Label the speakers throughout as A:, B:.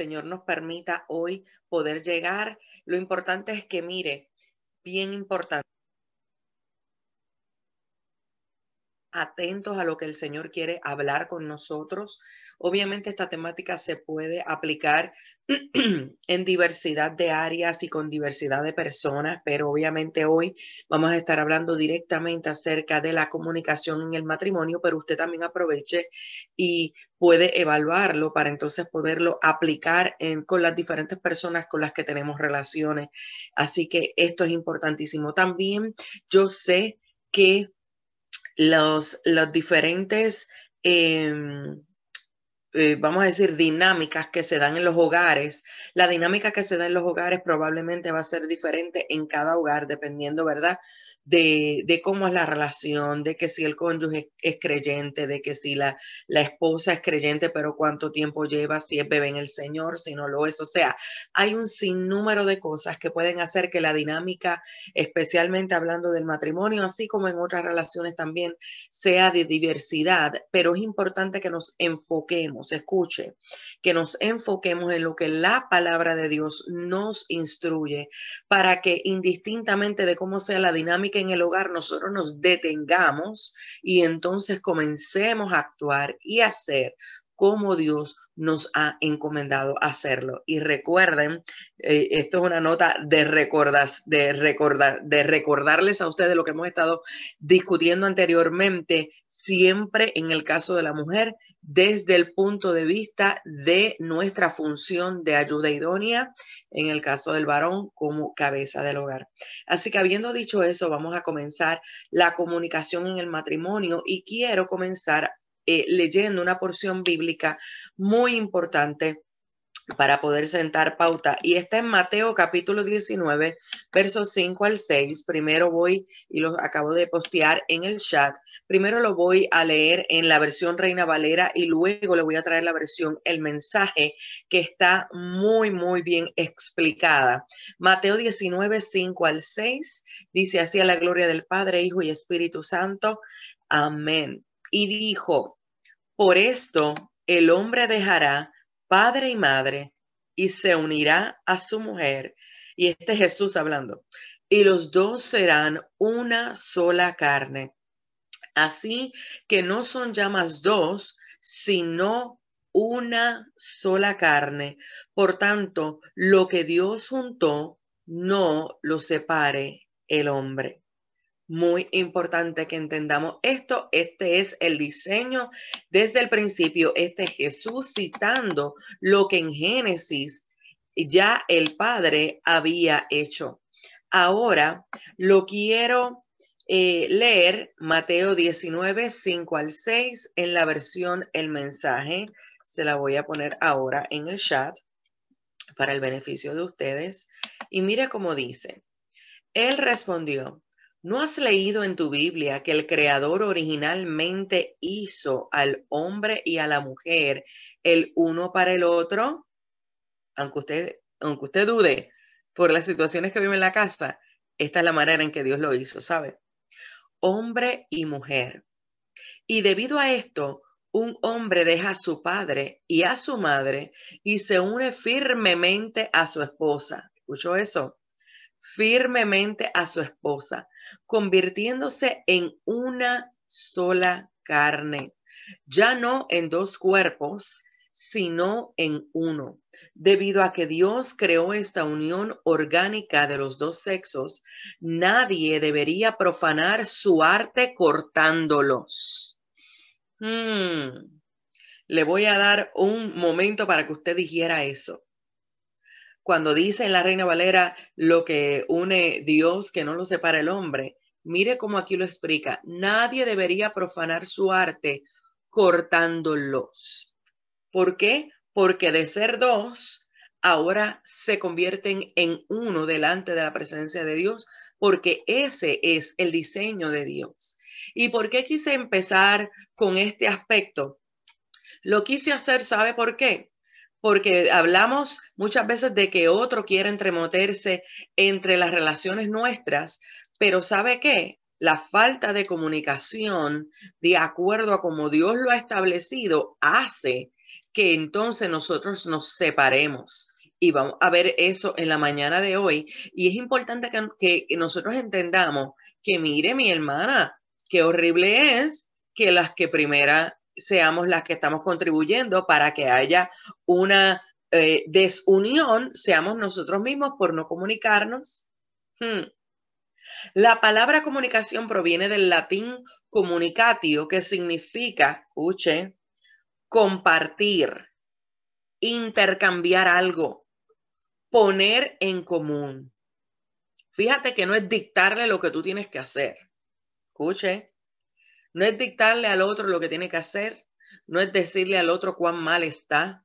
A: Señor nos permita hoy poder llegar. Lo importante es que mire, bien importante. Atentos a lo que el Señor quiere hablar con nosotros. Obviamente esta temática se puede aplicar en diversidad de áreas y con diversidad de personas, pero obviamente hoy vamos a estar hablando directamente acerca de la comunicación en el matrimonio, pero usted también aproveche y puede evaluarlo para entonces poderlo aplicar con las diferentes personas con las que tenemos relaciones. Así que esto es importantísimo. También yo sé que los, los diferentes, em, eh, vamos a decir, dinámicas que se dan en los hogares. La dinámica que se da en los hogares probablemente va a ser diferente en cada hogar, dependiendo, ¿verdad? De, cómo es la relación, de que si el cónyuge es, creyente, de que si la, la, esposa es creyente, pero cuánto tiempo lleva, si es bebé en el Señor, si no lo es. O sea, hay un sinnúmero de cosas que pueden hacer que la dinámica, especialmente hablando del matrimonio, así como en otras relaciones también, sea de diversidad, pero es importante que nos enfoquemos, escuche, que nos enfoquemos en lo que la palabra de Dios nos instruye para que indistintamente de cómo sea la dinámica, que en el hogar nosotros nos detengamos y entonces comencemos a actuar y hacer como Dios nos ha encomendado hacerlo. Y recuerden, eh, esto es una nota de, recordas, de, recordar, de recordarles a ustedes lo que hemos estado discutiendo anteriormente, siempre en el caso de la mujer, desde el punto de vista de nuestra función de ayuda idónea, en el caso del varón como cabeza del hogar. Así que habiendo dicho eso, vamos a comenzar la comunicación en el matrimonio y quiero comenzar eh, leyendo una porción bíblica muy importante para poder sentar pauta. Y está en Mateo capítulo 19, versos 5 al 6. Primero voy, y lo acabo de postear en el chat, primero lo voy a leer en la versión Reina Valera y luego le voy a traer la versión El mensaje que está muy, muy bien explicada. Mateo 19, 5 al 6 dice así a la gloria del Padre, Hijo y Espíritu Santo. Amén. Y dijo, por esto el hombre dejará padre y madre, y se unirá a su mujer. Y este Jesús hablando. Y los dos serán una sola carne. Así que no son ya más dos, sino una sola carne. Por tanto, lo que Dios juntó, no lo separe el hombre muy importante que entendamos esto. Este es el diseño desde el principio. Este Jesús citando lo que en Génesis ya el Padre había hecho. Ahora lo quiero eh, leer Mateo 19, 5 al 6 en la versión El mensaje. Se la voy a poner ahora en el chat para el beneficio de ustedes. Y mire cómo dice. Él respondió, ¿No has leído en tu Biblia que el Creador originalmente hizo al hombre y a la mujer el uno para el otro? Aunque usted, aunque usted dude por las situaciones que vive en la casa, esta es la manera en que Dios lo hizo, ¿sabe? Hombre y mujer. Y debido a esto, un hombre deja a su padre y a su madre y se une firmemente a su esposa. ¿Escuchó eso? Firmemente a su esposa convirtiéndose en una sola carne, ya no en dos cuerpos, sino en uno. Debido a que Dios creó esta unión orgánica de los dos sexos, nadie debería profanar su arte cortándolos. Hmm. Le voy a dar un momento para que usted dijera eso cuando dice en la Reina Valera lo que une Dios, que no lo separa el hombre, mire cómo aquí lo explica. Nadie debería profanar su arte cortándolos. ¿Por qué? Porque de ser dos, ahora se convierten en uno delante de la presencia de Dios, porque ese es el diseño de Dios. ¿Y por qué quise empezar con este aspecto? Lo quise hacer, ¿sabe por qué? Porque hablamos muchas veces de que otro quiere entremoterse entre las relaciones nuestras, pero ¿sabe qué? La falta de comunicación de acuerdo a como Dios lo ha establecido hace que entonces nosotros nos separemos. Y vamos a ver eso en la mañana de hoy. Y es importante que, que nosotros entendamos que, mire, mi hermana, qué horrible es que las que primera seamos las que estamos contribuyendo para que haya una eh, desunión, seamos nosotros mismos por no comunicarnos. Hmm. La palabra comunicación proviene del latín comunicatio, que significa, escuche, compartir, intercambiar algo, poner en común. Fíjate que no es dictarle lo que tú tienes que hacer. Escuche, no es dictarle al otro lo que tiene que hacer, no es decirle al otro cuán mal está,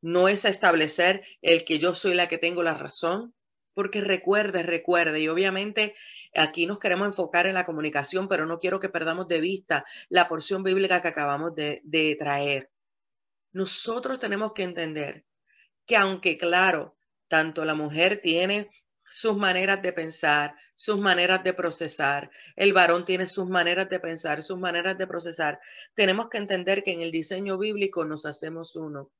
A: no es establecer el que yo soy la que tengo la razón, porque recuerde, recuerde, y obviamente aquí nos queremos enfocar en la comunicación, pero no quiero que perdamos de vista la porción bíblica que acabamos de, de traer. Nosotros tenemos que entender que aunque claro, tanto la mujer tiene sus maneras de pensar, sus maneras de procesar. El varón tiene sus maneras de pensar, sus maneras de procesar. Tenemos que entender que en el diseño bíblico nos hacemos uno.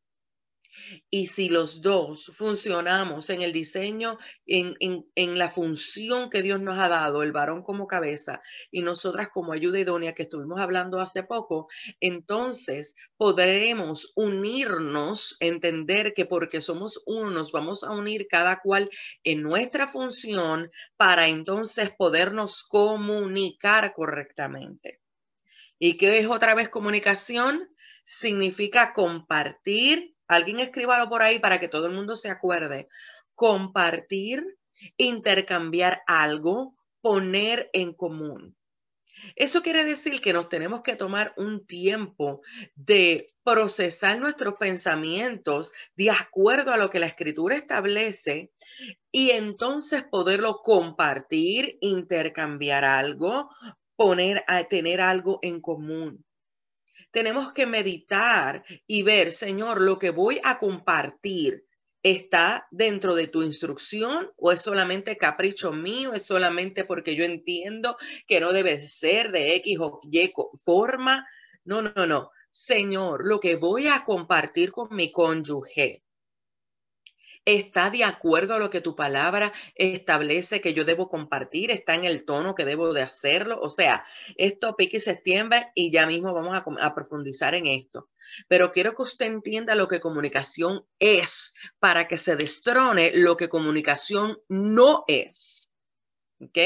A: Y si los dos funcionamos en el diseño, en, en, la función que Dios nos ha dado, el varón como cabeza y nosotras como ayuda idónea que estuvimos hablando hace poco, entonces podremos unirnos, entender que porque somos uno nos vamos a unir cada cual en nuestra función para entonces podernos comunicar correctamente. ¿Y qué es otra vez comunicación? Significa compartir Alguien escríbalo por ahí para que todo el mundo se acuerde. Compartir, intercambiar algo, poner en común. Eso quiere decir que nos tenemos que tomar un tiempo de procesar nuestros pensamientos de acuerdo a lo que la escritura establece y entonces poderlo compartir, intercambiar algo, poner a tener algo en común tenemos que meditar y ver, Señor, lo que voy a compartir está dentro de tu instrucción o es solamente capricho mío, es solamente porque yo entiendo que no debe ser de X o Y forma. No, no, no. Señor, lo que voy a compartir con mi cónyuge está de acuerdo a lo que tu palabra establece que yo debo compartir, está en el tono que debo de hacerlo. O sea, esto pique septiembre y ya mismo vamos a, a profundizar en esto. Pero quiero que usted entienda lo que comunicación es para que se destrone lo que comunicación no es. ¿Ok?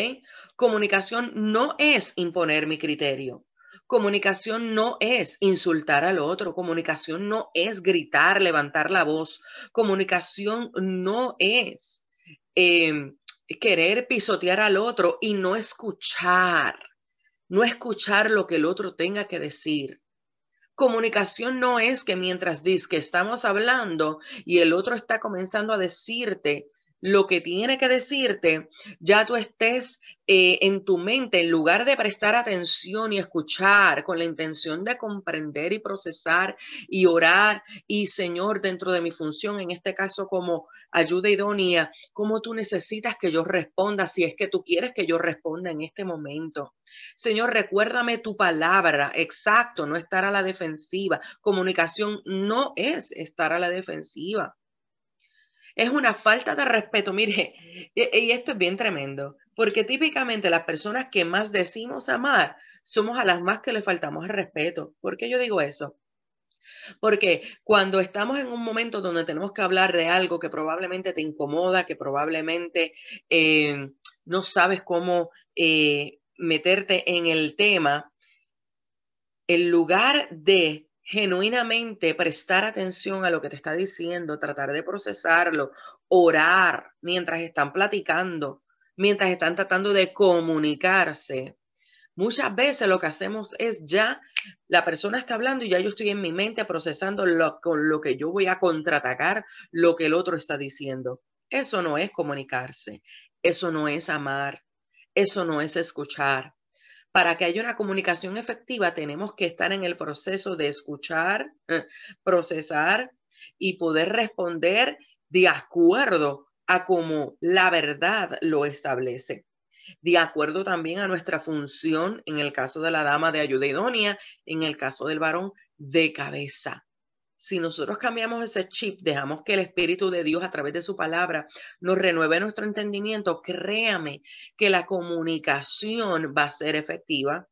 A: Comunicación no es imponer mi criterio. Comunicación no es insultar al otro, comunicación no es gritar, levantar la voz, comunicación no es em, querer pisotear al otro y no escuchar, no escuchar lo que el otro tenga que decir. Comunicación no es que mientras dices que estamos hablando y el otro está comenzando a decirte lo que tiene que decirte, ya tú estés eh, en tu mente, en lugar de prestar atención y escuchar con la intención de comprender y procesar y orar y Señor, dentro de mi función, en este caso como ayuda idónea, cómo tú necesitas que yo responda, si es que tú quieres que yo responda en este momento. Señor, recuérdame tu palabra, exacto, no estar a la defensiva. Comunicación no es estar a la defensiva es una falta de respeto. Mire, y, esto es bien tremendo, porque típicamente las personas que más decimos amar somos a las más que le faltamos el respeto. ¿Por qué yo digo eso? Porque cuando estamos en un momento donde tenemos que hablar de algo que probablemente te incomoda, que probablemente eh, no sabes cómo eh, meterte en el tema, en lugar de genuinamente prestar atención a lo que te está diciendo, tratar de procesarlo, orar mientras están platicando, mientras están tratando de comunicarse. Muchas veces lo que hacemos es ya, la persona está hablando y ya yo estoy en mi mente procesando lo, con lo que yo voy a contraatacar lo que el otro está diciendo. Eso no es comunicarse, eso no es amar, eso no es escuchar, para que haya una comunicación efectiva, tenemos que estar en el proceso de escuchar, eh, procesar y poder responder de acuerdo a como la verdad lo establece. De acuerdo también a nuestra función, en el caso de la dama de ayuda idónea, en el caso del varón de cabeza. Si nosotros cambiamos ese chip, dejamos que el Espíritu de Dios a través de su palabra nos renueve nuestro entendimiento, créame que la comunicación va a ser efectiva,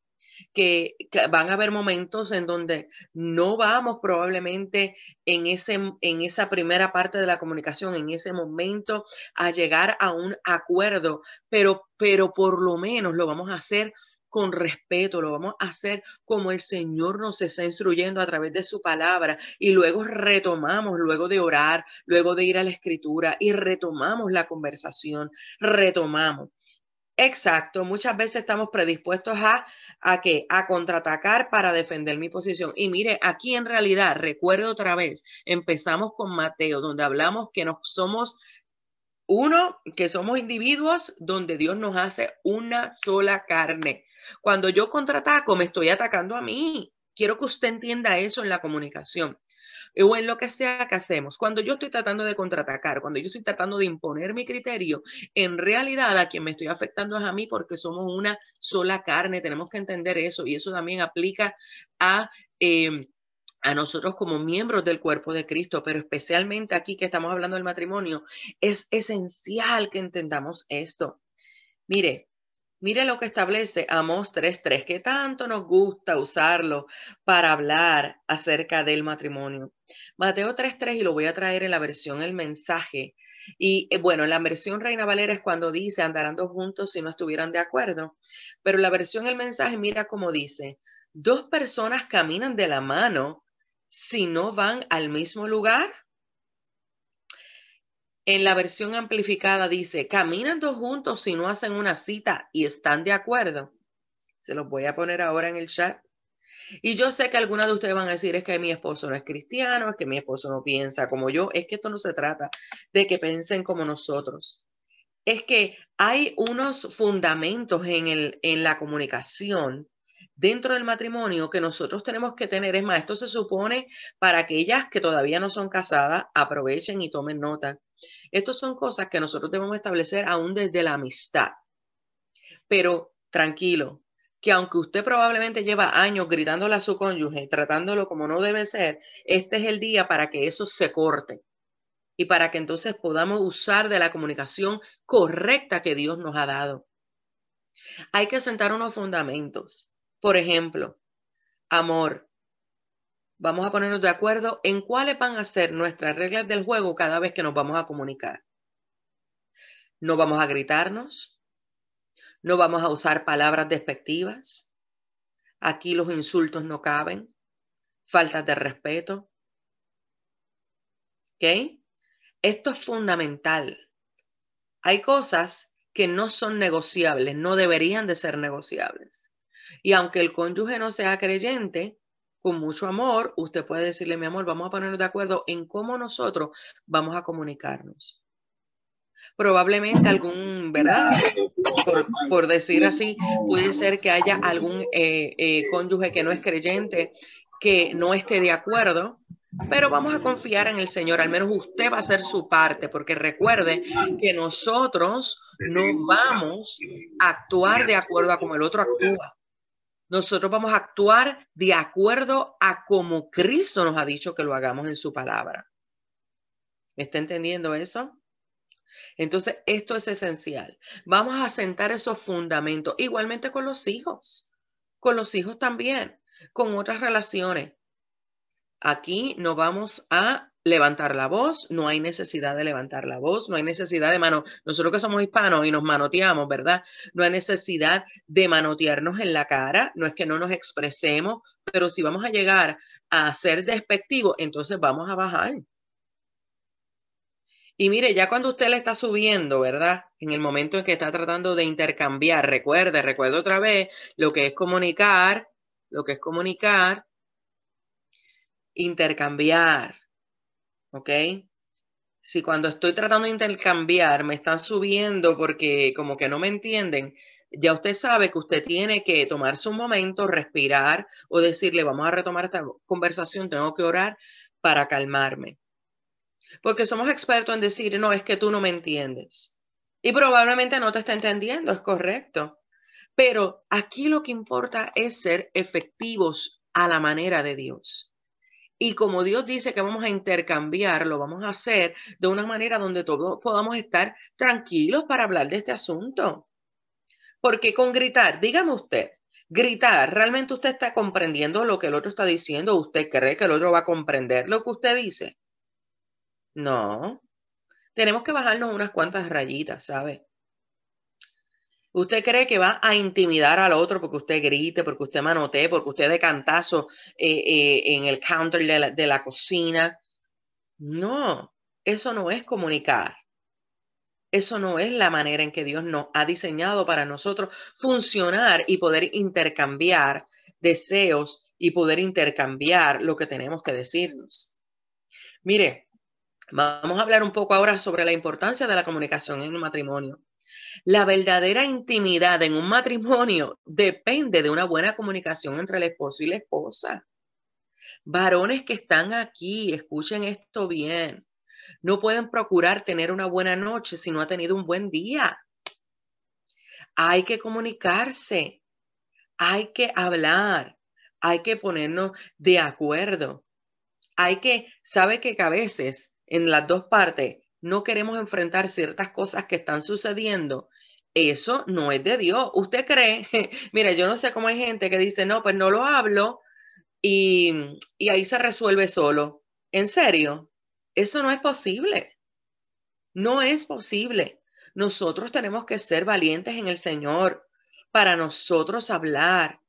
A: que, van a haber momentos en donde no vamos probablemente en, ese, en esa primera parte de la comunicación, en ese momento, a llegar a un acuerdo, pero, pero por lo menos lo vamos a hacer con respeto, lo vamos a hacer como el Señor nos está instruyendo a través de su palabra y luego retomamos, luego de orar, luego de ir a la escritura y retomamos la conversación, retomamos. Exacto, muchas veces estamos predispuestos a a qué? A contraatacar para defender mi posición. Y mire, aquí en realidad, recuerdo otra vez, empezamos con Mateo, donde hablamos que nos somos uno, que somos individuos donde Dios nos hace una sola carne. Cuando yo contraataco, me estoy atacando a mí. Quiero que usted entienda eso en la comunicación o en lo que sea que hacemos. Cuando yo estoy tratando de contraatacar, cuando yo estoy tratando de imponer mi criterio, en realidad a quien me estoy afectando es a mí porque somos una sola carne. Tenemos que entender eso y eso también aplica a... Em, a nosotros como miembros del cuerpo de Cristo, pero especialmente aquí que estamos hablando del matrimonio, es esencial que entendamos esto. Mire, Mire lo que establece Amos 3.3, que tanto nos gusta usarlo para hablar acerca del matrimonio. Mateo 3.3, y lo voy a traer en la versión El mensaje. Y eh, bueno, la versión Reina Valera es cuando dice andarán dos juntos si no estuvieran de acuerdo. Pero la versión El mensaje, mira cómo dice, dos personas caminan de la mano si no van al mismo lugar. En la versión amplificada dice, caminan dos juntos si no hacen una cita y están de acuerdo. Se los voy a poner ahora en el chat. Y yo sé que algunas de ustedes van a decir es que mi esposo no es cristiano, es que mi esposo no piensa como yo. Es que esto no se trata de que piensen como nosotros. Es que hay unos fundamentos en, el, en la comunicación dentro del matrimonio que nosotros tenemos que tener. Es más, esto se supone para aquellas que todavía no son casadas, aprovechen y tomen nota. Estas son cosas que nosotros debemos establecer aún desde la amistad. Pero tranquilo, que aunque usted probablemente lleva años gritándole a su cónyuge, tratándolo como no debe ser, este es el día para que eso se corte y para que entonces podamos usar de la comunicación correcta que Dios nos ha dado. Hay que sentar unos fundamentos. Por ejemplo, amor, vamos a ponernos de acuerdo en cuáles van a ser nuestras reglas del juego cada vez que nos vamos a comunicar. No vamos a gritarnos, no vamos a usar palabras despectivas, aquí los insultos no caben, faltas de respeto. ¿Ok? Esto es fundamental. Hay cosas que no son negociables, no deberían de ser negociables. Y aunque el cónyuge no sea creyente, con mucho amor, usted puede decirle, mi amor, vamos a ponernos de acuerdo en cómo nosotros vamos a comunicarnos. Probablemente algún, ¿verdad? Por, decir así, puede ser que haya algún eh, eh, cónyuge que no es creyente, que no esté de acuerdo, pero vamos a confiar en el Señor, al menos usted va a hacer su parte, porque recuerde que nosotros no vamos a actuar de acuerdo a como el otro actúa. Nosotros vamos a actuar de acuerdo a como Cristo nos ha dicho que lo hagamos en su palabra. ¿Me está entendiendo eso? Entonces, esto es esencial. Vamos a sentar esos fundamentos, igualmente con los hijos, con los hijos también, con otras relaciones. Aquí no vamos a levantar la voz, no hay necesidad de levantar la voz, no hay necesidad de mano. Nosotros que somos hispanos y nos manoteamos, ¿verdad? No hay necesidad de manotearnos en la cara, no es que no nos expresemos, pero si vamos a llegar a ser despectivos, entonces vamos a bajar. Y mire, ya cuando usted le está subiendo, ¿verdad? En el momento en que está tratando de intercambiar, recuerde, recuerde otra vez lo que es comunicar, lo que es comunicar, intercambiar ¿ok? Si cuando estoy tratando de intercambiar me están subiendo porque como que no me entienden, ya usted sabe que usted tiene que tomarse un momento, respirar o decirle, vamos a retomar esta conversación, tengo que orar para calmarme. Porque somos expertos en decir, no, es que tú no me entiendes. Y probablemente no te está entendiendo, es correcto. Pero aquí lo que importa es ser efectivos a la manera de Dios. Y como Dios dice que vamos a intercambiar, lo vamos a hacer de una manera donde todos podamos estar tranquilos para hablar de este asunto. Porque con gritar, dígame usted, gritar, ¿realmente usted está comprendiendo lo que el otro está diciendo? ¿Usted cree que el otro va a comprender lo que usted dice? No. Tenemos que bajarnos unas cuantas rayitas, ¿sabe? ¿Usted cree que va a intimidar al otro porque usted grite, porque usted manotee, porque usted de cantazo eh, eh, en el counter de la, de la cocina? No, eso no es comunicar. Eso no es la manera en que Dios nos ha diseñado para nosotros funcionar y poder intercambiar deseos y poder intercambiar lo que tenemos que decirnos. Mire, vamos a hablar un poco ahora sobre la importancia de la comunicación en un matrimonio. La verdadera intimidad en un matrimonio depende de una buena comunicación entre el esposo y la esposa. Varones que están aquí, escuchen esto bien. No pueden procurar tener una buena noche si no ha tenido un buen día. Hay que comunicarse, hay que hablar, hay que ponernos de acuerdo. Hay que, sabe que a veces en las dos partes no queremos enfrentar ciertas cosas que están sucediendo, eso no es de Dios. ¿Usted cree? Mira, yo no sé cómo hay gente que dice, no, pues no lo hablo y, y ahí se resuelve solo. ¿En serio? Eso no es posible. No es posible. Nosotros tenemos que ser valientes en el Señor para nosotros hablar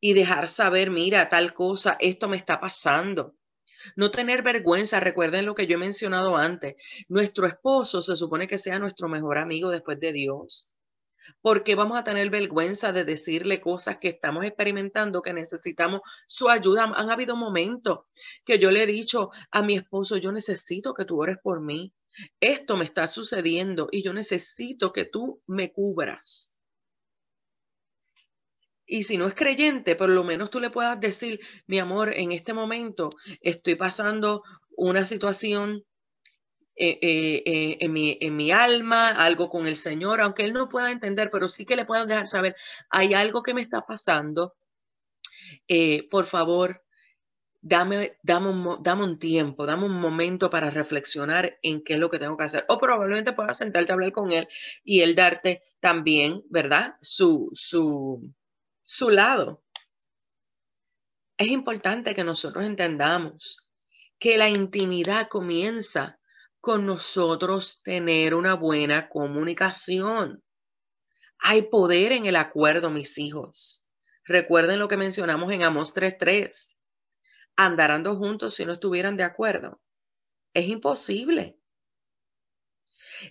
A: y dejar saber, mira, tal cosa, esto me está pasando. No tener vergüenza, recuerden lo que yo he mencionado antes. Nuestro esposo se supone que sea nuestro mejor amigo después de Dios. porque vamos a tener vergüenza de decirle cosas que estamos experimentando, que necesitamos su ayuda? Han habido momentos que yo le he dicho a mi esposo, yo necesito que tú ores por mí. Esto me está sucediendo y yo necesito que tú me cubras. Y si no es creyente, por lo menos tú le puedas decir, mi amor, en este momento estoy pasando una situación eh, eh, eh, en, mi, en, mi, alma, algo con el Señor, aunque Él no pueda entender, pero sí que le puedan dejar saber, hay algo que me está pasando. por favor, dame, dame, un, dame un tiempo, dame un momento para reflexionar en qué es lo que tengo que hacer. O probablemente puedas sentarte a hablar con Él y Él darte también, ¿verdad? Su, su, su lado. Es importante que nosotros entendamos que la intimidad comienza con nosotros tener una buena comunicación. Hay poder en el acuerdo, mis hijos. Recuerden lo que mencionamos en Amos 3.3. Andarán dos juntos si no estuvieran de acuerdo. Es imposible.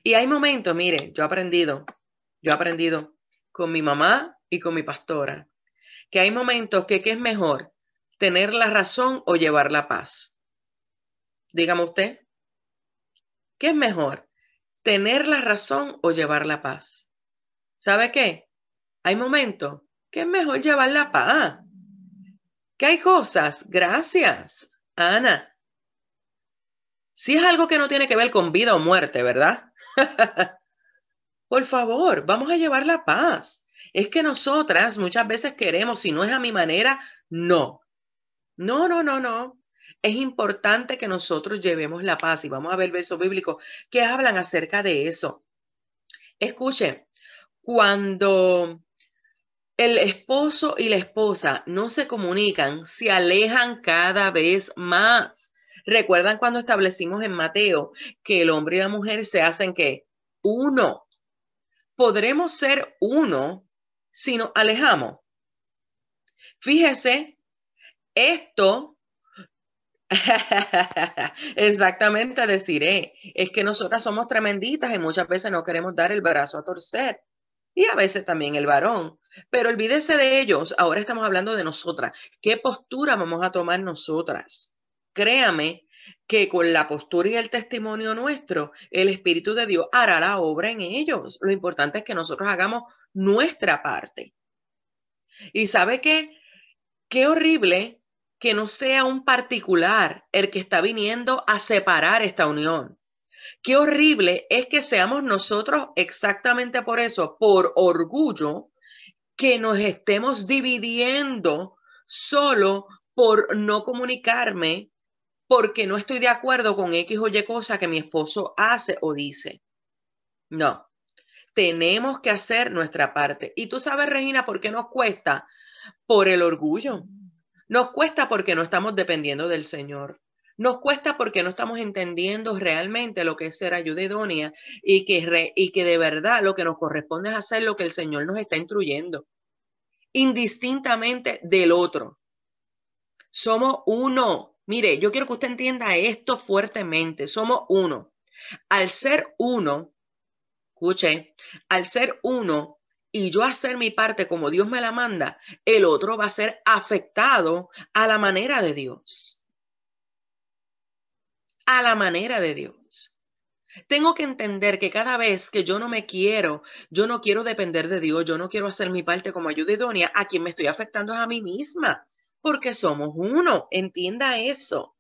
A: Y hay momentos, mire, yo he aprendido, yo he aprendido con mi mamá y con mi pastora que hay momentos que ¿qué es mejor? ¿Tener la razón o llevar la paz? Dígame usted, ¿qué es mejor? ¿Tener la razón o llevar la paz? ¿Sabe qué? Hay momentos que es mejor llevar la paz. Que hay cosas, gracias, Ana. Si es algo que no tiene que ver con vida o muerte, ¿verdad? Por favor, vamos a llevar la paz. Es que nosotras muchas veces queremos, si no es a mi manera, no. No, no, no, no. Es importante que nosotros llevemos la paz y vamos a ver versos bíblicos que hablan acerca de eso. Escuche, cuando el esposo y la esposa no se comunican, se alejan cada vez más. ¿Recuerdan cuando establecimos en Mateo que el hombre y la mujer se hacen que uno? Podremos ser uno si nos alejamos. Fíjese, esto exactamente deciré, es que nosotras somos tremenditas y muchas veces no queremos dar el brazo a torcer. Y a veces también el varón. Pero olvídese de ellos, ahora estamos hablando de nosotras. ¿Qué postura vamos a tomar nosotras? Créame que con la postura y el testimonio nuestro, el Espíritu de Dios hará la obra en ellos. Lo importante es que nosotros hagamos nuestra parte. Y sabe qué? Qué horrible que no sea un particular el que está viniendo a separar esta unión. Qué horrible es que seamos nosotros exactamente por eso, por orgullo, que nos estemos dividiendo solo por no comunicarme porque no estoy de acuerdo con X o Y cosa que mi esposo hace o dice. No, tenemos que hacer nuestra parte. Y tú sabes, Regina, ¿por qué nos cuesta? Por el orgullo. Nos cuesta porque no estamos dependiendo del Señor. Nos cuesta porque no estamos entendiendo realmente lo que es ser ayuda idónea y que, y que de verdad lo que nos corresponde es hacer lo que el Señor nos está instruyendo, indistintamente del otro. Somos uno. Mire, yo quiero que usted entienda esto fuertemente. Somos uno. Al ser uno, escuche, al ser uno y yo hacer mi parte como Dios me la manda, el otro va a ser afectado a la manera de Dios. A la manera de Dios. Tengo que entender que cada vez que yo no me quiero, yo no quiero depender de Dios, yo no quiero hacer mi parte como ayuda idónea, a quien me estoy afectando es a mí misma, porque somos uno. Entienda eso.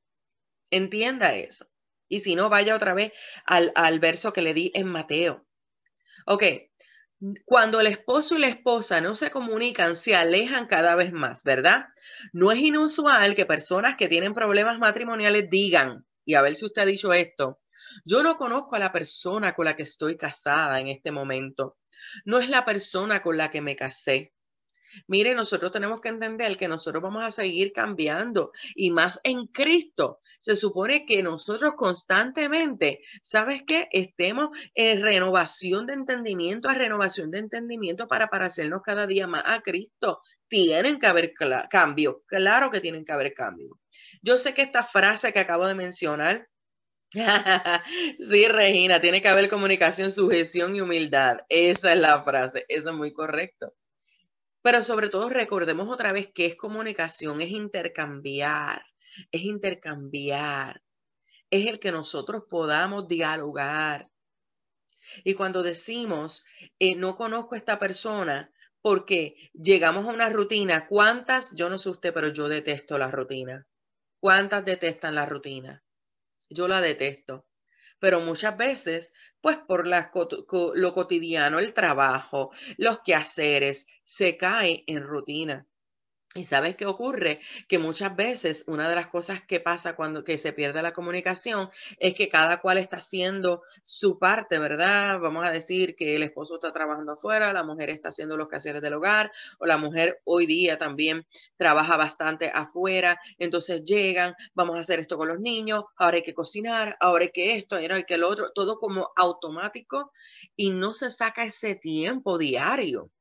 A: Entienda eso. Y si no, vaya otra vez al, al verso que le di en Mateo. Ok, cuando el esposo y la esposa no se comunican, se alejan cada vez más, ¿verdad? No es inusual que personas que tienen problemas matrimoniales digan, y a ver si usted ha dicho esto, yo no conozco a la persona con la que estoy casada en este momento. No es la persona con la que me casé. Mire, nosotros tenemos que entender que nosotros vamos a seguir cambiando y más en Cristo. Se supone que nosotros constantemente, ¿sabes qué? Estemos en renovación de entendimiento a renovación de entendimiento para parecernos cada día más a Cristo. Tienen que haber cambios, claro que tienen que haber cambios. Yo sé que esta frase que acabo de mencionar sí, Regina, tiene que haber comunicación, sujeción y humildad. Esa es la frase, eso es muy correcto. Pero sobre todo recordemos otra vez que es comunicación, es intercambiar, es intercambiar, es el que nosotros podamos dialogar. Y cuando decimos, eh, no conozco a esta persona, porque llegamos a una rutina, ¿cuántas? Yo no sé usted, pero yo detesto la rutina. ¿Cuántas detestan la rutina? Yo la detesto. Pero muchas veces pues por lo cotidiano, el trabajo, los quehaceres, se cae en rutina. ¿Y sabes qué ocurre? Que muchas veces una de las cosas que pasa cuando que se pierde la comunicación es que cada cual está haciendo su parte, ¿verdad? Vamos a decir que el esposo está trabajando afuera, la mujer está haciendo los quehaceres del hogar, o la mujer hoy día también trabaja bastante afuera, entonces llegan, vamos a hacer esto con los niños, ahora hay que cocinar, ahora hay que esto, ahora hay que lo otro, todo como automático y no se saca ese tiempo diario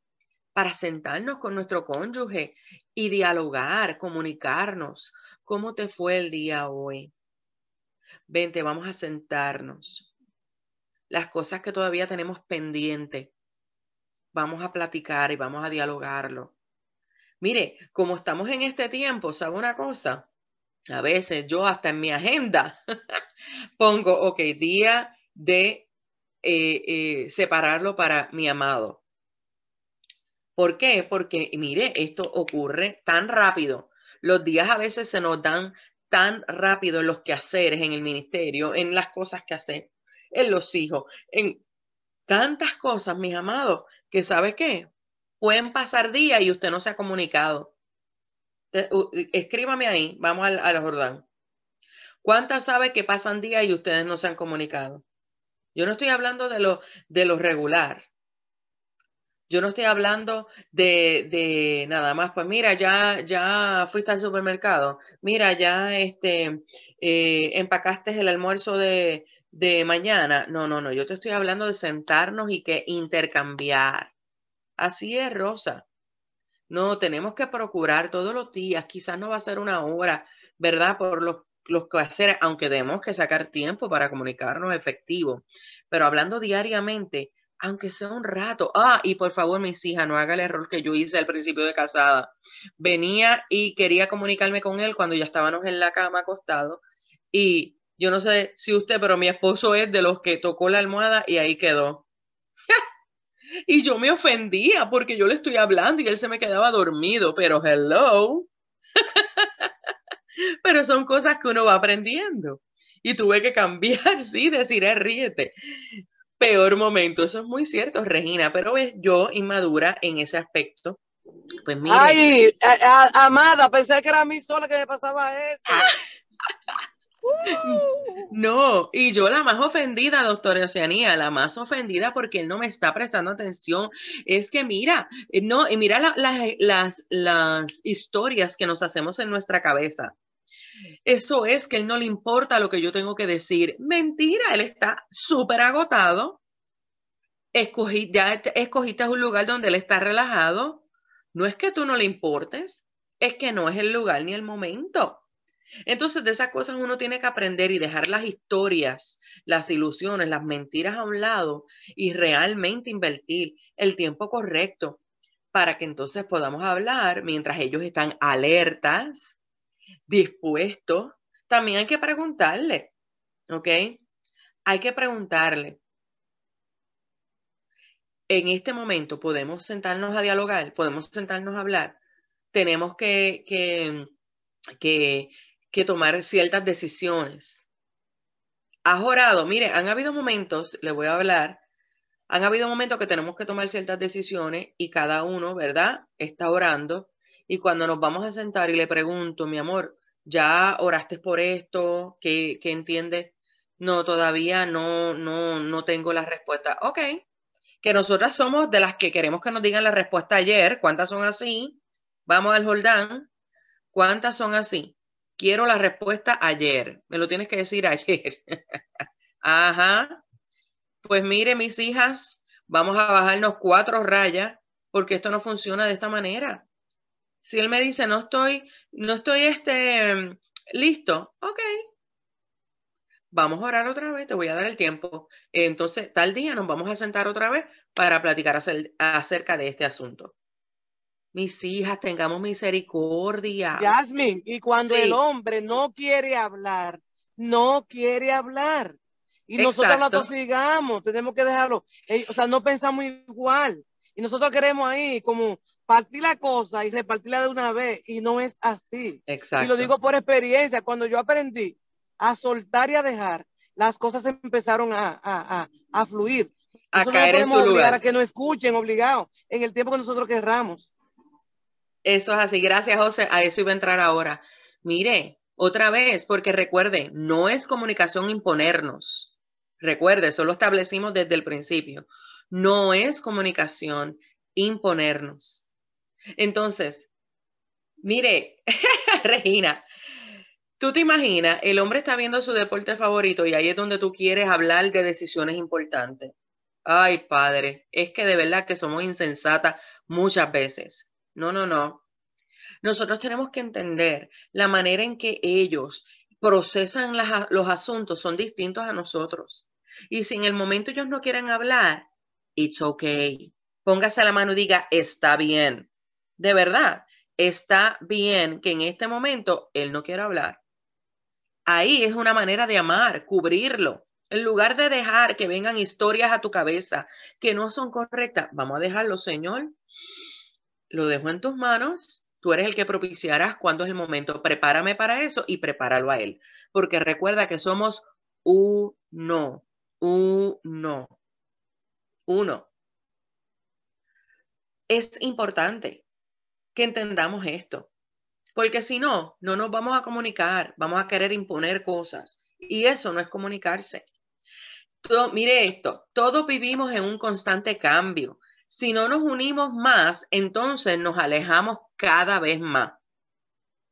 A: para sentarnos con nuestro cónyuge y dialogar, comunicarnos. ¿Cómo te fue el día hoy? Vente, vamos a sentarnos. Las cosas que todavía tenemos pendiente, vamos a platicar y vamos a dialogarlo. Mire, como estamos en este tiempo, ¿sabe una cosa? A veces yo hasta en mi agenda pongo, ok, día de eh, eh, separarlo para mi amado ¿Por qué? Porque, mire, esto ocurre tan rápido. Los días a veces se nos dan tan rápido en los quehaceres, en el ministerio, en las cosas que hace, en los hijos, en tantas cosas, mis amados, que sabe qué, pueden pasar días y usted no se ha comunicado. Escríbame ahí, vamos al, al Jordán. ¿Cuántas sabe que pasan días y ustedes no se han comunicado? Yo no estoy hablando de lo, de lo regular. Yo no estoy hablando de, nada más, pues mira, ya, ya fuiste al supermercado, mira, ya este, eh, empacaste el almuerzo de, de mañana. No, no, no, yo te estoy hablando de sentarnos y que intercambiar. Así es, Rosa. No, tenemos que procurar todos los días, quizás no va a ser una hora, ¿verdad? Por los, los hacer, aunque tenemos que sacar tiempo para comunicarnos efectivo, pero hablando diariamente, aunque sea un rato. Ah, y por favor, mis hijas, no haga el error que yo hice al principio de casada. Venía y quería comunicarme con él cuando ya estábamos en la cama acostados. Y yo no sé si usted, pero mi esposo es de los que tocó la almohada y ahí quedó. y yo me ofendía porque yo le estoy hablando y él se me quedaba dormido, pero hello. pero son cosas que uno va aprendiendo. Y tuve que cambiar, sí, decir, ríete peor momento. Eso es muy cierto, Regina, pero es yo inmadura en ese aspecto. Pues mira.
B: Ay, amada, pensé que era a mí sola que me pasaba eso.
A: No, y yo la más ofendida, doctora Oceanía, la más ofendida porque él no me está prestando atención, es que mira, eh, no, y mira las, las historias que nos hacemos en nuestra cabeza. Eso es que él no le importa lo que yo tengo que decir. Mentira, él está súper agotado. Escogí, ya escogiste un lugar donde él está relajado. No es que tú no le importes, es que no es el lugar ni el momento. Entonces, de esas cosas uno tiene que aprender y dejar las historias, las ilusiones, las mentiras a un lado y realmente invertir el tiempo correcto para que entonces podamos hablar mientras ellos están alertas, dispuestos. También hay que preguntarle, ¿ok? Hay que preguntarle. En este momento podemos sentarnos a dialogar, podemos sentarnos a hablar. Tenemos que, que, que que tomar ciertas decisiones. Has orado, mire, han habido momentos, le voy a hablar, han habido momentos que tenemos que tomar ciertas decisiones y cada uno, ¿verdad? Está orando. Y cuando nos vamos a sentar y le pregunto, mi amor, ¿ya oraste por esto? ¿Qué, qué entiendes? No, todavía no, no, no tengo la respuesta. Ok, que nosotras somos de las que queremos que nos digan la respuesta ayer. ¿Cuántas son así? Vamos al Jordán. ¿Cuántas son así? Quiero la respuesta ayer. Me lo tienes que decir ayer. Ajá. Pues mire, mis hijas, vamos a bajarnos cuatro rayas porque esto no funciona de esta manera. Si él me dice, no estoy, no estoy este, listo, ok. Vamos a orar otra vez, te voy a dar el tiempo. Entonces, tal día nos vamos a sentar otra vez para platicar acerca de este asunto mis hijas, tengamos misericordia.
B: Jasmine, y cuando el hombre no quiere hablar, no quiere hablar. Y nosotros lo tosigamos, tenemos que dejarlo. O sea, no pensamos igual. Y nosotros queremos ahí como partir la cosa y repartirla de una vez. Y no es así. Exacto. Y lo digo por experiencia. Cuando yo aprendí a soltar y a dejar, las cosas empezaron a, a, a, fluir. A caer no en su obligar a que no escuchen, obligados, en el tiempo que nosotros querramos.
A: Eso es así. Gracias, José. A eso iba a entrar ahora. Mire, otra vez, porque recuerde, no es comunicación imponernos. Recuerde, eso lo establecimos desde el principio. No es comunicación imponernos. Entonces, mire, Regina, tú te imaginas, el hombre está viendo su deporte favorito y ahí es donde tú quieres hablar de decisiones importantes. Ay, padre, es que de verdad que somos insensatas muchas veces. No, no, no. Nosotros tenemos que entender la manera en que ellos procesan los asuntos son distintos a nosotros. Y si en el momento ellos no quieren hablar, it's okay. Póngase la mano y diga, está bien. De verdad, está bien que en este momento él no quiera hablar. Ahí es una manera de amar, cubrirlo. En lugar de dejar que vengan historias a tu cabeza que no son correctas, vamos a dejarlo, Señor lo dejo en tus manos, tú eres el que propiciarás cuando es el momento. Prepárame para eso y prepáralo a él. Porque recuerda que somos uno, uno, uno. Es importante que entendamos esto, porque si no, no nos vamos a comunicar, vamos a querer imponer cosas y eso no es comunicarse. mire esto, todos vivimos en un constante cambio. Si no nos unimos más, entonces nos alejamos cada vez más.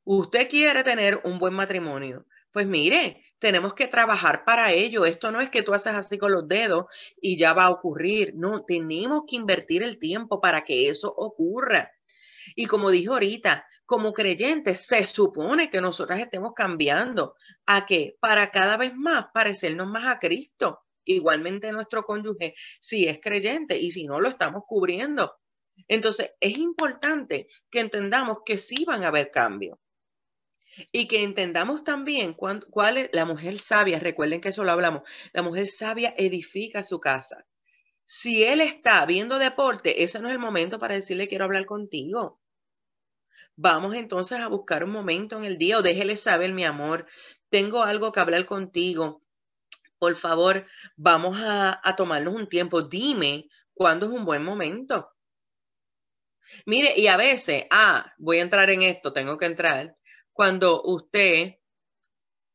A: Usted quiere tener un buen matrimonio. Pues mire, tenemos que trabajar para ello. Esto no es que tú haces así con los dedos y ya va a ocurrir. No, tenemos que invertir el tiempo para que eso ocurra. Y como dijo ahorita, como creyentes, se supone que nosotras estemos cambiando a que para cada vez más parecernos más a Cristo. Igualmente nuestro cónyuge, si es creyente y si no, lo estamos cubriendo. Entonces, es importante que entendamos que sí van a haber cambios. Y que entendamos también cuál es la mujer sabia. Recuerden que eso lo hablamos. La mujer sabia edifica su casa. Si él está viendo deporte, ese no es el momento para decirle quiero hablar contigo. Vamos entonces a buscar un momento en el día o déjele saber, mi amor, tengo algo que hablar contigo por favor, vamos a, tomarnos un tiempo. Dime cuándo es un buen momento. Mire, y a veces, ah, voy a entrar en esto, tengo que entrar. Cuando usted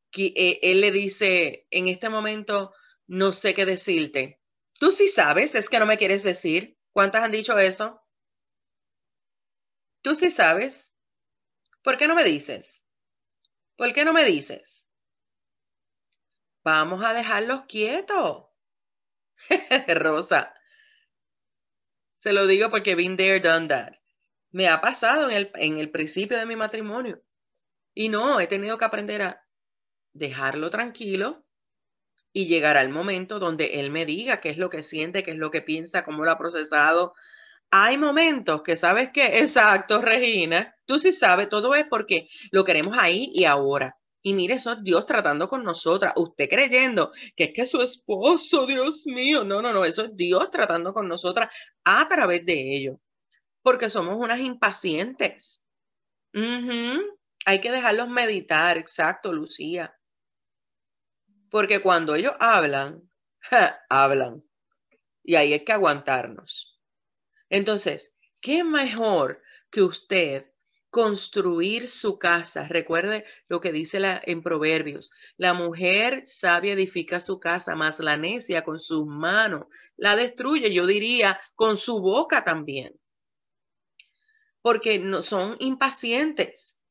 A: que eh, él le dice, en este momento no sé qué decirte. Tú sí sabes, es que no me quieres decir. ¿Cuántas han dicho eso? Tú sí sabes. ¿Por qué no me dices? ¿Por qué no me dices? Vamos a dejarlos quietos. Rosa. Se lo digo porque been there, done that. Me ha pasado en el, en el principio de mi matrimonio. Y no, he tenido que aprender a dejarlo tranquilo y llegar al momento donde él me diga qué es lo que siente, qué es lo que piensa, cómo lo ha procesado. Hay momentos que sabes que, exacto, Regina, tú sí sabes, todo es porque lo queremos ahí y ahora. Y mire, eso es Dios tratando con nosotras. Usted creyendo que es que su esposo, Dios mío. No, no, no, eso es Dios tratando con nosotras a través de ello. Porque somos unas impacientes. Hay que dejarlos meditar, exacto, Lucía. Porque cuando ellos hablan, hablan. Y ahí hay que aguantarnos. Entonces, ¿qué mejor que usted construir su casa. Recuerde lo que dice la, en Proverbios. La mujer sabia edifica su casa, más la necia con sus manos la destruye. Yo diría con su boca también. Porque no, son impacientes.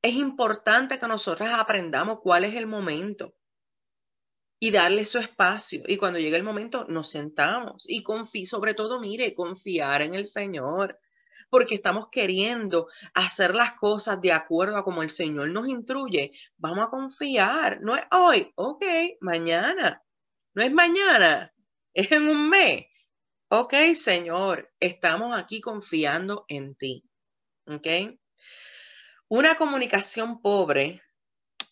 A: Es importante que nosotros aprendamos cuál es el momento y darle su espacio. Y cuando llegue el momento, nos sentamos y confí, sobre todo, mire, confiar en el Señor porque estamos queriendo hacer las cosas de acuerdo a como el Señor nos instruye. Vamos a confiar. No es hoy, ok, mañana. No es mañana, es en un mes. Ok, Señor, estamos aquí confiando en ti. Ok. Una comunicación pobre.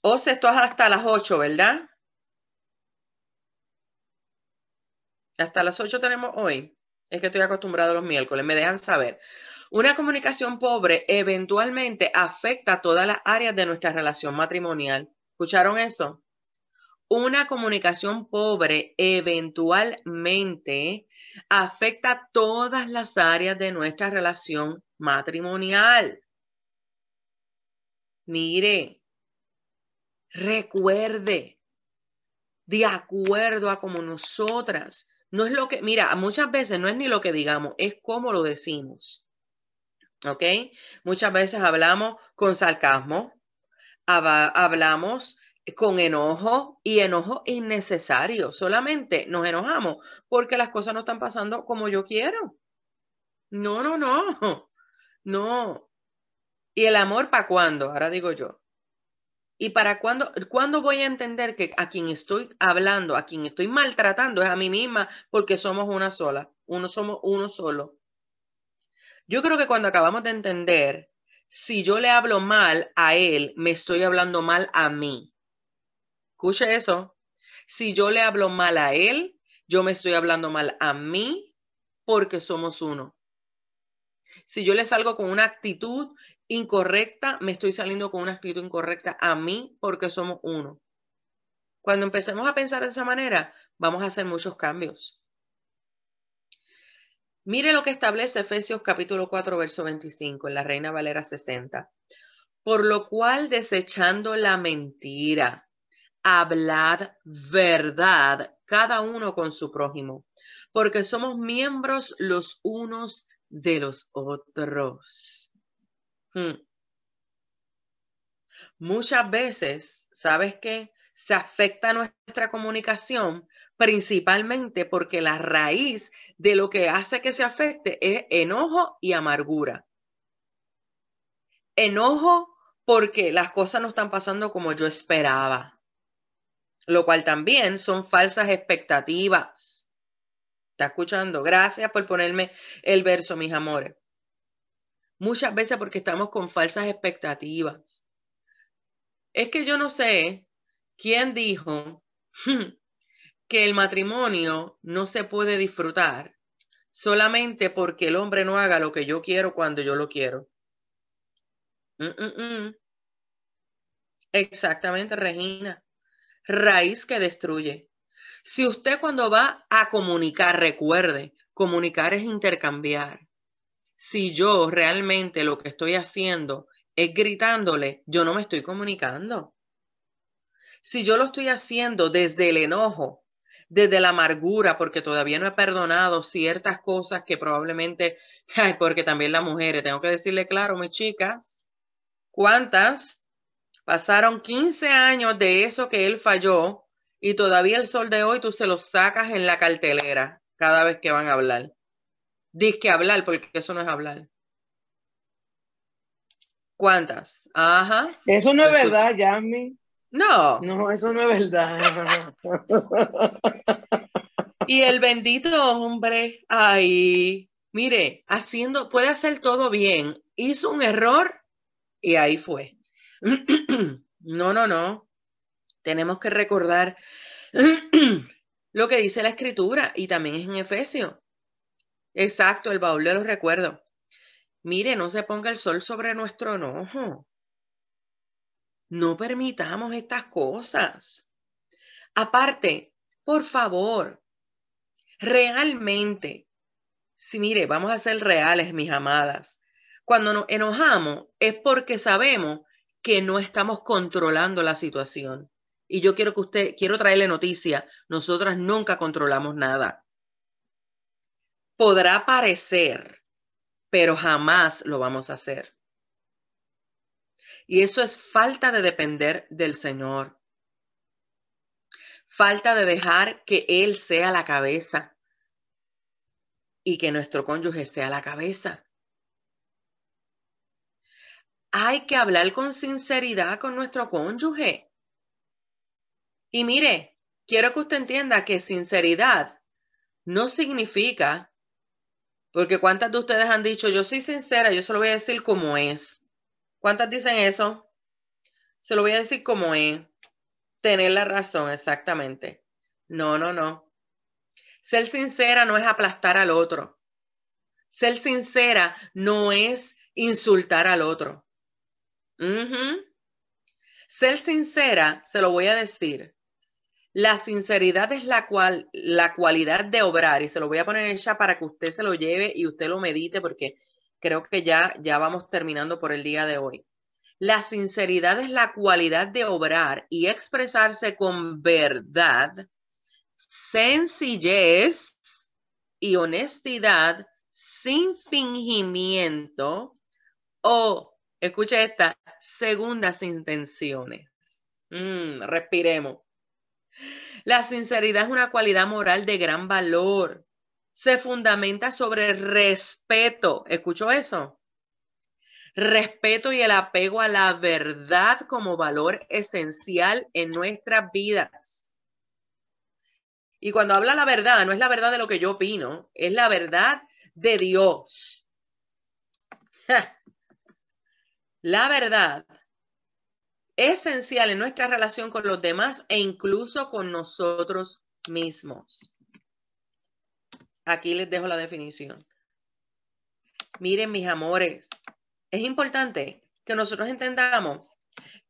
A: O sea, esto es hasta las 8, ¿verdad? Hasta las 8 tenemos hoy. Es que estoy acostumbrado a los miércoles. Me dejan saber. Una comunicación pobre eventualmente afecta todas las áreas de nuestra relación matrimonial. ¿Escucharon eso? Una comunicación pobre eventualmente afecta todas las áreas de nuestra relación matrimonial. Mire, recuerde, de acuerdo a como nosotras, no es lo que, mira, muchas veces no es ni lo que digamos, es cómo lo decimos. ¿ok? Muchas veces hablamos con sarcasmo, hablamos con enojo y enojo innecesario. Solamente nos enojamos porque las cosas no están pasando como yo quiero. No, no, no, no. ¿Y el amor para cuándo? Ahora digo yo. ¿Y para cuándo, voy a entender que a quien estoy hablando, a quien estoy maltratando es a mí misma porque somos una sola, uno somos uno solo? Yo creo que cuando acabamos de entender, si yo le hablo mal a él, me estoy hablando mal a mí. Escuche eso. Si yo le hablo mal a él, yo me estoy hablando mal a mí porque somos uno. Si yo le salgo con una actitud incorrecta, me estoy saliendo con una actitud incorrecta a mí porque somos uno. Cuando empecemos a pensar de esa manera, vamos a hacer muchos cambios. Mire lo que establece Efesios capítulo 4, verso 25 en la Reina Valera 60. Por lo cual, desechando la mentira, hablad verdad cada uno con su prójimo, porque somos miembros los unos de los otros. Hmm. Muchas veces, ¿sabes qué? Se afecta nuestra comunicación principalmente porque la raíz de lo que hace que se afecte es enojo y amargura. Enojo porque las cosas no están pasando como yo esperaba, lo cual también son falsas expectativas. ¿Está escuchando? Gracias por ponerme el verso, mis amores. Muchas veces porque estamos con falsas expectativas. Es que yo no sé quién dijo que el matrimonio no se puede disfrutar solamente porque el hombre no haga lo que yo quiero cuando yo lo quiero. Mm, mm, mm. Exactamente, Regina. Raíz que destruye. Si usted cuando va a comunicar, recuerde, comunicar es intercambiar. Si yo realmente lo que estoy haciendo es gritándole, yo no me estoy comunicando. Si yo lo estoy haciendo desde el enojo, desde la amargura, porque todavía no he perdonado ciertas cosas que probablemente, ay, porque también las mujeres, tengo que decirle claro, mis chicas, ¿cuántas pasaron 15 años de eso que él falló y todavía el sol de hoy tú se lo sacas en la cartelera cada vez que van a hablar? Dice que hablar, porque eso no es hablar. ¿Cuántas? Ajá.
B: Eso no es verdad, Yami.
A: No.
B: No, eso no es verdad.
A: y el bendito hombre, ay, mire, haciendo, puede hacer todo bien. Hizo un error y ahí fue. no, no, no. Tenemos que recordar lo que dice la escritura y también es en Efesio. Exacto, el baúl de los recuerdos. Mire, no se ponga el sol sobre nuestro enojo. No permitamos estas cosas. Aparte, por favor, realmente, si mire, vamos a ser reales, mis amadas. Cuando nos enojamos es porque sabemos que no estamos controlando la situación. Y yo quiero que usted, quiero traerle noticia, nosotras nunca controlamos nada. Podrá parecer pero jamás lo vamos a hacer. Y eso es falta de depender del Señor. Falta de dejar que Él sea la cabeza y que nuestro cónyuge sea la cabeza. Hay que hablar con sinceridad con nuestro cónyuge. Y mire, quiero que usted entienda que sinceridad no significa porque ¿cuántas de ustedes han dicho, yo soy sincera, yo se lo voy a decir como es? ¿Cuántas dicen eso? Se lo voy a decir como es. Tener la razón, exactamente. No, no, no. Ser sincera no es aplastar al otro. Ser sincera no es insultar al otro. Ser sincera, se lo voy a decir, la sinceridad es la, cual, la cualidad de obrar, y se lo voy a poner en chat para que usted se lo lleve y usted lo medite, porque creo que ya, ya vamos terminando por el día de hoy. La sinceridad es la cualidad de obrar y expresarse con verdad, sencillez y honestidad sin fingimiento o, escuche esta, segundas intenciones. Mm, respiremos. La sinceridad es una cualidad moral de gran valor. Se fundamenta sobre respeto. ¿Escuchó eso? Respeto y el apego a la verdad como valor esencial en nuestras vidas. Y cuando habla la verdad, no es la verdad de lo que yo opino, es la verdad de Dios. La verdad esencial en nuestra relación con los demás e incluso con nosotros mismos. Aquí les dejo la definición. Miren, mis amores, es importante que nosotros entendamos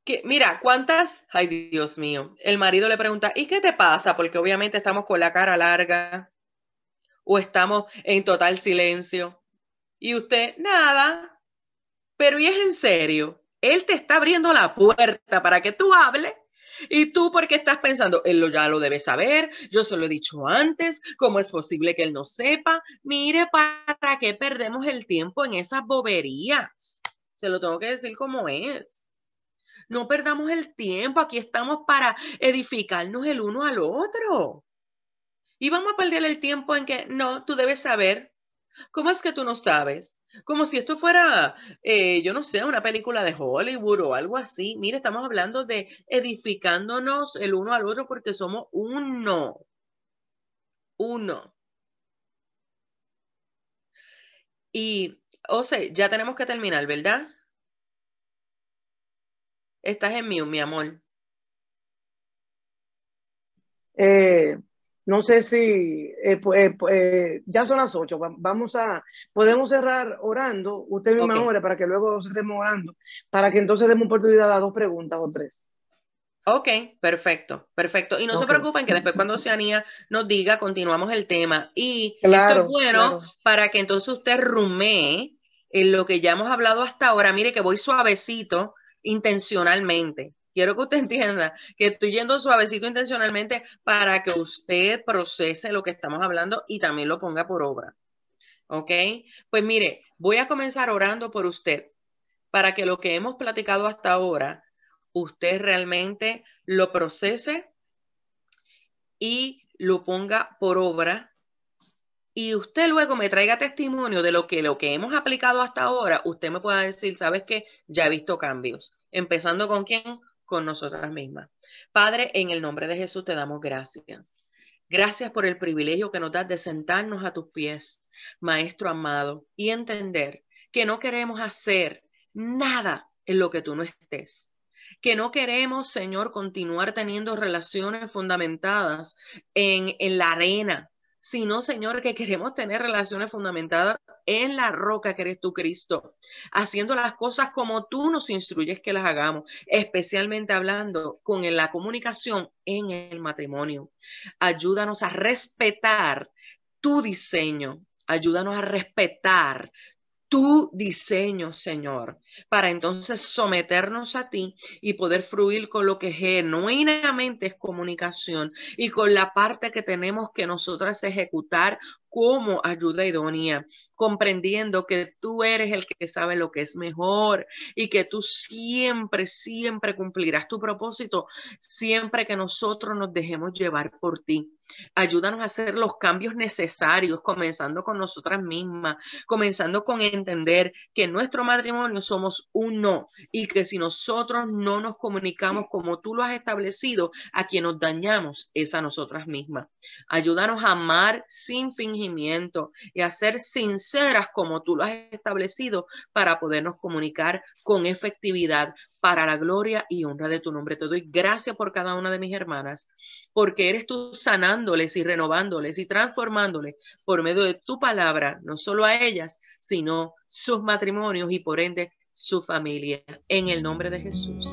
A: que, mira, ¿cuántas? Ay, Dios mío. El marido le pregunta, ¿y qué te pasa? Porque obviamente estamos con la cara larga o estamos en total silencio. Y usted, nada. Pero ¿y es en serio? Él te está abriendo la puerta para que tú hables. Y tú, porque estás pensando, él ya lo debe saber, yo se lo he dicho antes, ¿cómo es posible que él no sepa? Mire, ¿para qué perdemos el tiempo en esas boberías? Se lo tengo que decir como es. No perdamos el tiempo, aquí estamos para edificarnos el uno al otro. Y vamos a perder el tiempo en que, no, tú debes saber. ¿Cómo es que tú no sabes? Como si esto fuera, eh, yo no sé, una película de Hollywood o algo así. Mire, estamos hablando de edificándonos el uno al otro porque somos uno. Uno. Y, o sea, ya tenemos que terminar, ¿verdad? Estás en mí, mi amor.
B: Eh, no sé si eh, eh, ya son las ocho. Vamos a, podemos cerrar orando, usted misma okay. para que luego cerremos orando, para que entonces demos oportunidad a dos preguntas o tres.
A: Ok, perfecto, perfecto. Y no se preocupen que después cuando Oceanía nos diga, continuamos el tema. Y esto es bueno para que entonces usted rumee en lo que ya hemos hablado hasta ahora. Mire que voy suavecito intencionalmente Quiero que usted entienda que estoy yendo suavecito intencionalmente para que usted procese lo que estamos hablando y también lo ponga por obra. ¿Ok? Pues mire, voy a comenzar orando por usted para que lo que hemos platicado hasta ahora, usted realmente lo procese y lo ponga por obra y usted luego me traiga testimonio de lo que lo que hemos aplicado hasta ahora, usted me pueda decir, ¿sabes qué? Ya he visto cambios. Empezando con quién? Con nosotras mismas. Padre, en el nombre de Jesús te damos gracias. Gracias por el privilegio que nos das de sentarnos a tus pies, Maestro amado, y entender que no queremos hacer nada en lo que tú no estés. Que no queremos, Señor, continuar teniendo relaciones fundamentadas en, en la arena, sino, Señor, que queremos tener relaciones fundamentadas en la roca que eres tú, Cristo, haciendo las cosas como tú nos instruyes que las hagamos, especialmente hablando con la comunicación en el matrimonio. Ayúdanos a respetar tu diseño, ayúdanos a respetar tu diseño, Señor, para entonces someternos a ti y poder fluir con lo que genuinamente es comunicación y con la parte que tenemos que nosotras ejecutar como ayuda idónea, comprendiendo que tú eres el que sabe lo que es mejor y que tú siempre, siempre cumplirás tu propósito, siempre que nosotros nos dejemos llevar por ti. Ayúdanos a hacer los cambios necesarios, comenzando con nosotras mismas, comenzando con entender que en nuestro matrimonio somos uno y que si nosotros no nos comunicamos como tú lo has establecido, a quien nos dañamos es a nosotras mismas. Ayúdanos a amar sin fingimiento y a ser sinceras como tú lo has establecido para podernos comunicar con efectividad, para la gloria y honra de tu nombre. Te doy gracias por cada una de mis hermanas, porque eres tú sanándoles y renovándoles y transformándoles por medio de tu palabra, no solo a ellas, sino sus matrimonios y por ende su familia. En el nombre de Jesús.